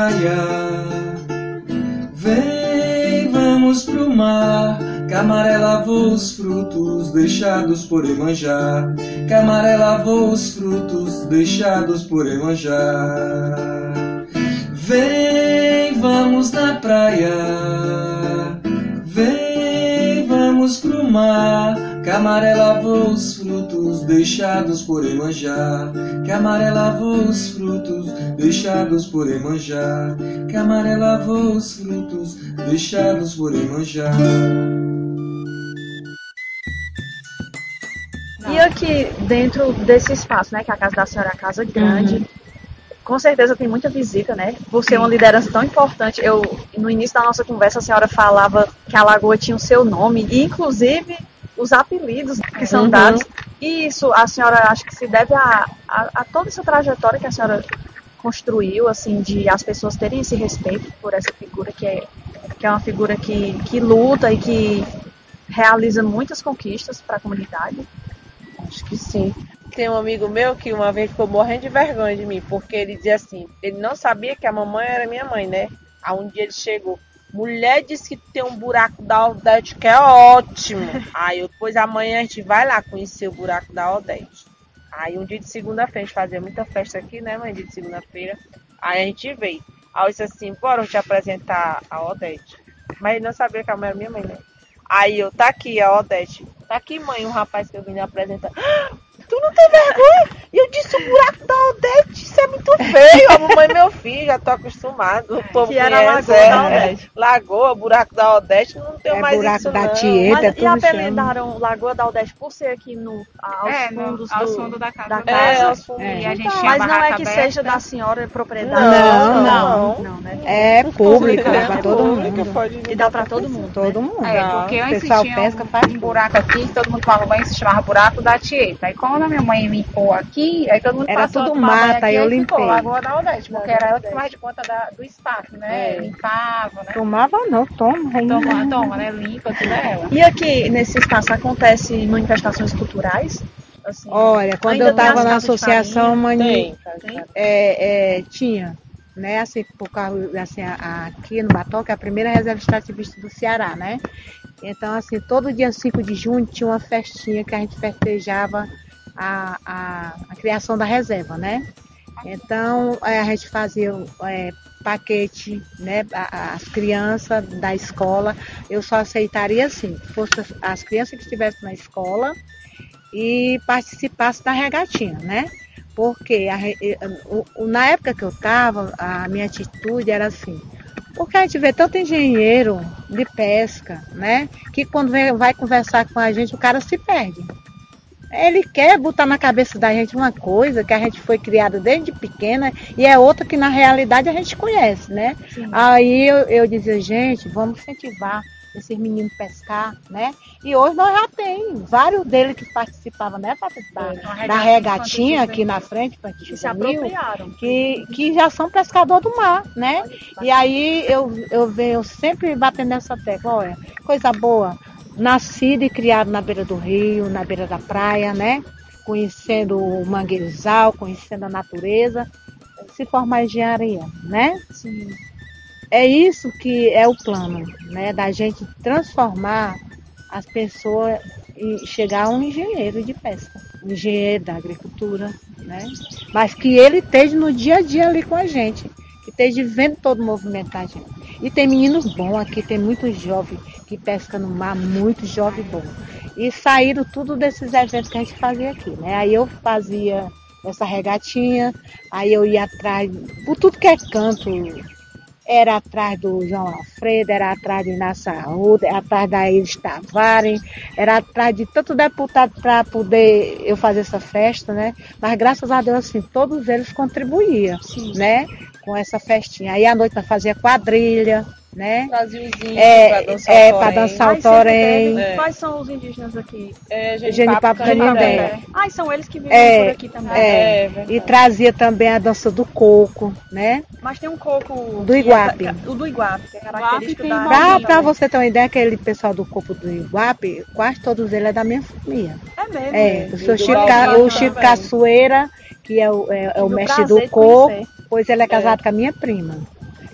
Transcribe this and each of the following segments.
praia. Vem, vamos pro mar. Camaré lavou os frutos deixados por Emanjá. Camaré lavou os frutos deixados por Emanjá. Vem, vamos na praia. Pro mar. Camaré lavou os frutos deixados por Emanjá. Camaré lavou os frutos deixados por Emanjá. Camaré lavou os frutos deixados por Emanjá. E aqui dentro desse espaço, né, que a casa da senhora é a casa grande, Uhum. Com certeza tem muita visita, né? Por ser uma liderança tão importante, eu no início da nossa conversa a senhora falava que a lagoa tinha o seu nome e inclusive os apelidos que são Uhum. dados. E isso a senhora acha que se deve a, a, a toda essa trajetória que a senhora construiu, assim, de as pessoas terem esse respeito por essa figura que é que é uma figura que, que luta e que realiza muitas conquistas para a comunidade. Acho que sim. Tem um amigo meu que uma vez ficou morrendo de vergonha de mim, porque ele dizia assim, ele não sabia que a mamãe era minha mãe, né? Aí um dia ele chegou, mulher disse que tem um buraco da Aldete que é ótimo. Aí eu, depois amanhã a gente vai lá conhecer o buraco da Aldete. Aí um dia de segunda-feira, a gente fazia muita festa aqui, né, mãe? Dia de segunda-feira. Aí a gente veio. Aí eu disse assim, bora te apresentar a Odete. Mas ele não sabia que a mãe era minha mãe, né? Aí eu, tá aqui a Odete. Tá aqui, mãe, um rapaz que eu vim apresentar. "Ah, não tem vergonha? Eu disse o buraco da Odete, muito feio. A mamãe meu filho, já tô acostumado. O povo Que era a conhece, Lagoa é, da Odete. Lagoa, buraco da Odete, não tem É mais buraco isso da não. Tieta, Mas, e chama. apelidaram Lagoa da Aldete por ser aqui no, aos É, no- fundos aos do, fundos da casa. da do- casa. É. É. E a gente tinha Mas não é que aberta. seja da senhora propriedade. Não, não. Não, né? É público, É dá pra todo público, mundo. E dá pra todo mundo. Todo mundo. É, Não. porque antes pessoal tinha pesca, um, faz um buraco aqui, todo mundo falava banho, se chamava buraco da Tieta. Aí quando a minha mãe limpou aqui, aí todo mundo Era tudo mata, aqui, eu aí limpei. Lagoa da Odete, porque era ela que faz de conta da- do espaço, né? É. Limpava, né? Tomava não, toma. ainda. Toma, toma, né? Limpa, tudo é ela. E aqui, nesse espaço, acontece manifestações culturais? Assim, Olha, quando eu estava na associação, mani... Tem. Tem? é, é, tinha, né, assim, por causa, assim, aqui no Batoca, é a primeira reserva extrativista do Ceará, né? Então, assim, todo dia 5 de junho tinha uma festinha que a gente festejava a, a, a criação da reserva, né? Então, é, a gente fazia é, paquete, né, as crianças da escola, eu só aceitaria assim, que fosse as- as crianças que estivessem na escola e participassem da regatinha, né? Porque a na época que eu estava, a minha atitude era assim, porque a gente vê tanto engenheiro de pesca, né? Que quando vem- vai conversar com a gente, o cara se perde. Ele quer botar na cabeça da gente uma coisa que a gente foi criada desde pequena e é outra que na realidade a gente conhece, né? Aí eu, eu dizia, gente, vamos incentivar esses meninos pescar, né? E hoje nós já tem vários deles que participavam, né, Patrícia? Da, Uma da regatinha aqui na frente, para que se apropriaram. que, que já são pescador do mar, né? E aí eu, eu venho sempre batendo nessa tecla, olha, coisa boa, nascido e criado na beira do rio, na beira da praia, né? Conhecendo o manguezal, conhecendo a natureza, se formar engenharia, né? Sim. É isso que é o plano, né? Da gente transformar as pessoas e chegar a um engenheiro de pesca, um engenheiro da agricultura, né? Mas que ele esteja no dia a dia ali com a gente, que esteja vendo todo o movimento da gente. E tem meninos bons aqui, tem muitos jovens que pescam no mar, muitos jovens bons. E saíram tudo desses eventos que a gente fazia aqui, né? Aí eu fazia essa regatinha, aí eu ia atrás, por tudo que é canto, era atrás do João Alfredo, era atrás de Inácio Arruda, era atrás da Iris Tavares, era atrás de tanto deputado para poder eu fazer essa festa, né? Mas graças a Deus, assim, todos eles contribuíam, né? Com essa festinha. Aí à noite nós fazia quadrilha, né? Brasilzinho, É, pra dançar é, o pra torém. dançar o torém. É. Quais são os indígenas aqui? É, Genipapo Canindé. Ai, são eles que vivem É, por aqui também. É, É, verdade. E trazia também a dança do coco, né? Mas tem um coco... Do Iguape. É, o do Iguape, que é característico da... Pra, pra você ter uma ideia, aquele pessoal do corpo do Iguape, quase todos eles é da minha família. É mesmo. É, o, Chico, o Chico. Caçoeira, que é o, é, é o mestre prazer do coco, conhecer. Pois ele é casado com a minha prima.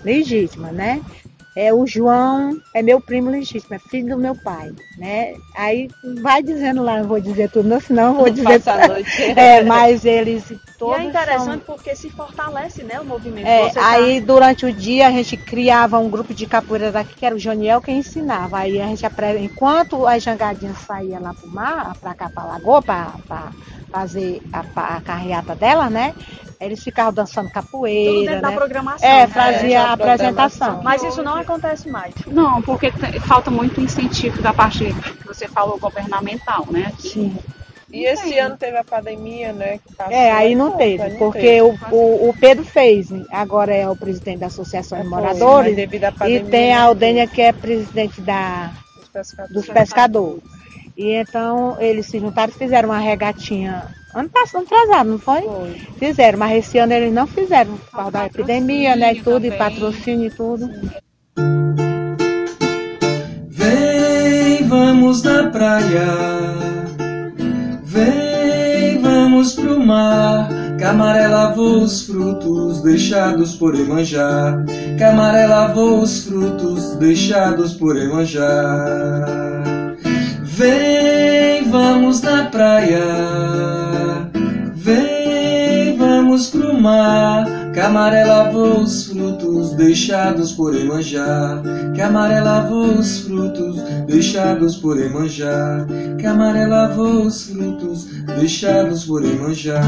legítima, né? É, o João é meu primo legítimo, é filho do meu pai, né? Aí vai dizendo lá, não vou dizer tudo, não, senão eu vou dizer. Passa a noite. É, mas eles todos e é interessante são- porque se fortalece, né, o movimento. É, Você tá- aí durante o dia a gente criava um grupo de capoeira daqui, que era o Joniel quem ensinava. Aí a gente apre- enquanto as jangadinhas saíam lá pro mar, pra cá pra lagoa, pra, pra fazer a, a carreata dela, né? Eles ficavam dançando tudo capoeira, dentro da né? programação. É, né? fazia a a apresentação. Mas isso não acontece mais. Não, porque falta muito incentivo da parte que você falou governamental, né? Sim. E esse ano teve a pandemia, né? que passou, É, aí não pô, teve, não porque teve. O, o, o Pedro fez, agora é o presidente da Associação de Foi, Moradores, devido à e pandemia, tem a né, Aldênia que é presidente da, os pescadores. dos pescadores. E então eles se juntaram e fizeram uma regatinha ano passado, ano atrasado, não foi? Foi. Fizeram, mas esse ano eles não fizeram por causa da epidemia, né? E tudo, e também. patrocínio e tudo. Vem, vamos na praia. Vem, vamos pro mar. Camaré lavou os frutos deixados por Emanjá. Camaré lavou os frutos deixados por Emanjá. Vem, vamos na praia. Vem, vamos pro mar. Camaré lavou os frutos deixados por Emanjá. Camaré lavou os frutos deixados por Emanjá. Camaré lavou os frutos deixados por Emanjá.